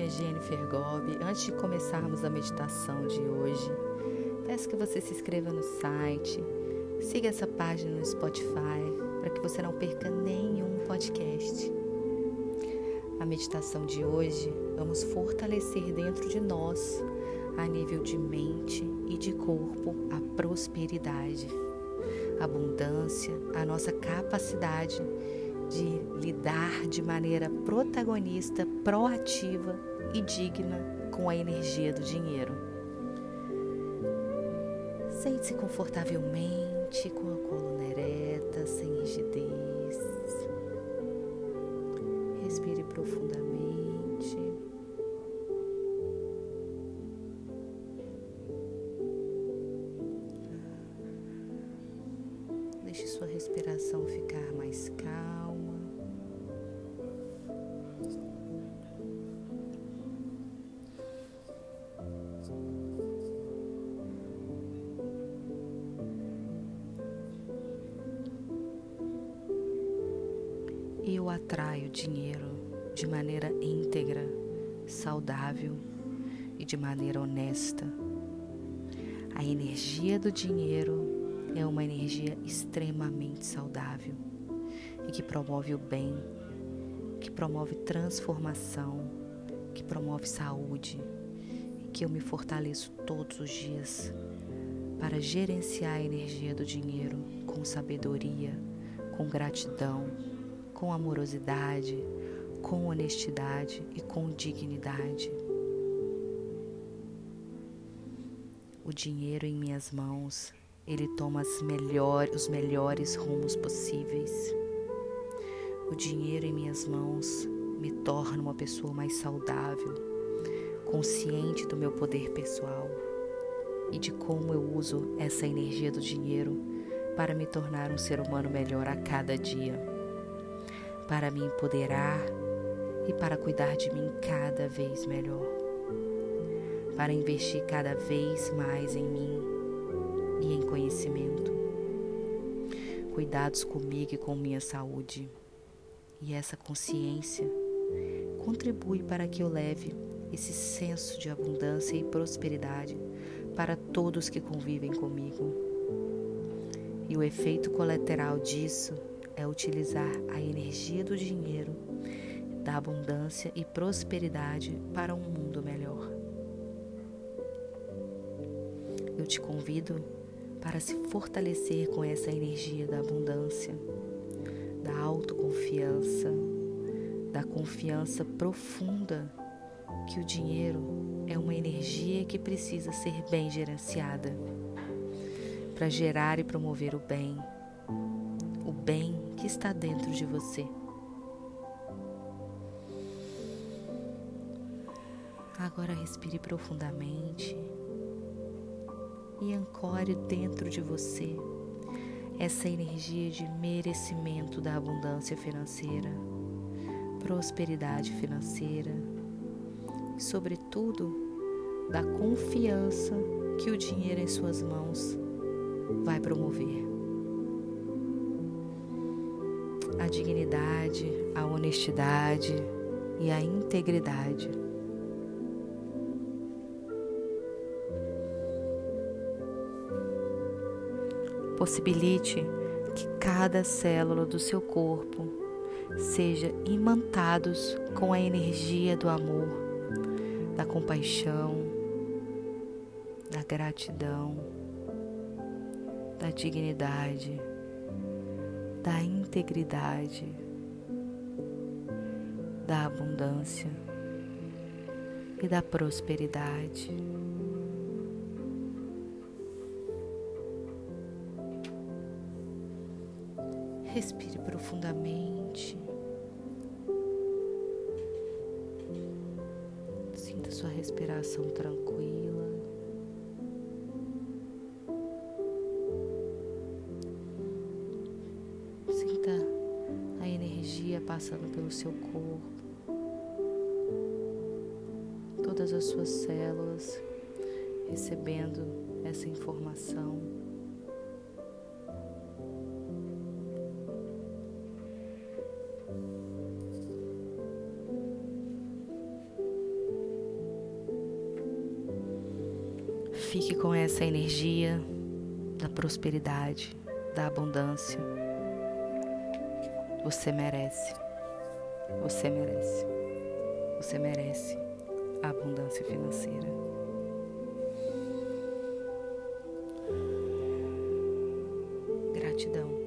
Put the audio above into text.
nome é Jennifer Gobi. Antes de começarmos a meditação de hoje, peço que você se inscreva no site, siga essa página no Spotify para que você não perca nenhum podcast. A meditação de hoje vamos fortalecer dentro de nós, a nível de mente e de corpo, a prosperidade, a abundância, a nossa capacidade de lidar de maneira protagonista, proativa e digna com a energia do dinheiro. Sente-se confortavelmente, com a coluna ereta, sem rigidez. Respire profundamente. Deixe sua respiração ficar mais calma. Eu atraio dinheiro de maneira íntegra, saudável e de maneira honesta. A energia do dinheiro é uma energia extremamente saudável e que promove o bem, que promove transformação, que promove saúde e que eu me fortaleço todos os dias para gerenciar a energia do dinheiro com sabedoria, com gratidão com amorosidade, com honestidade e com dignidade. O dinheiro em minhas mãos, ele toma melhor, os melhores rumos possíveis. O dinheiro em minhas mãos me torna uma pessoa mais saudável, consciente do meu poder pessoal e de como eu uso essa energia do dinheiro para me tornar um ser humano melhor a cada dia para me empoderar e para cuidar de mim cada vez melhor, para investir cada vez mais em mim e em conhecimento. Cuidados comigo e com minha saúde. E essa consciência contribui para que eu leve esse senso de abundância e prosperidade para todos que convivem comigo. E o efeito colateral disso é utilizar a energia do dinheiro, da abundância e prosperidade para um mundo melhor. Eu te convido para se fortalecer com essa energia da abundância, da autoconfiança, da confiança profunda que o dinheiro é uma energia que precisa ser bem gerenciada para gerar e promover o bem, o bem que está dentro de você. Agora respire profundamente e ancore dentro de você essa energia de merecimento da abundância financeira, prosperidade financeira e, sobretudo, da confiança que o dinheiro em suas mãos vai promover. A dignidade, a honestidade e a integridade. Possibilite que cada célula do seu corpo seja imantados com a energia do amor, da compaixão, da gratidão, da dignidade da integridade, da abundância e da prosperidade. Respire profundamente. Sinta sua respiração tranquila. passando pelo seu corpo, todas as suas células recebendo essa informação. Fique com essa energia da prosperidade, da abundância. Você merece. Você merece. Você merece a abundância financeira. Gratidão.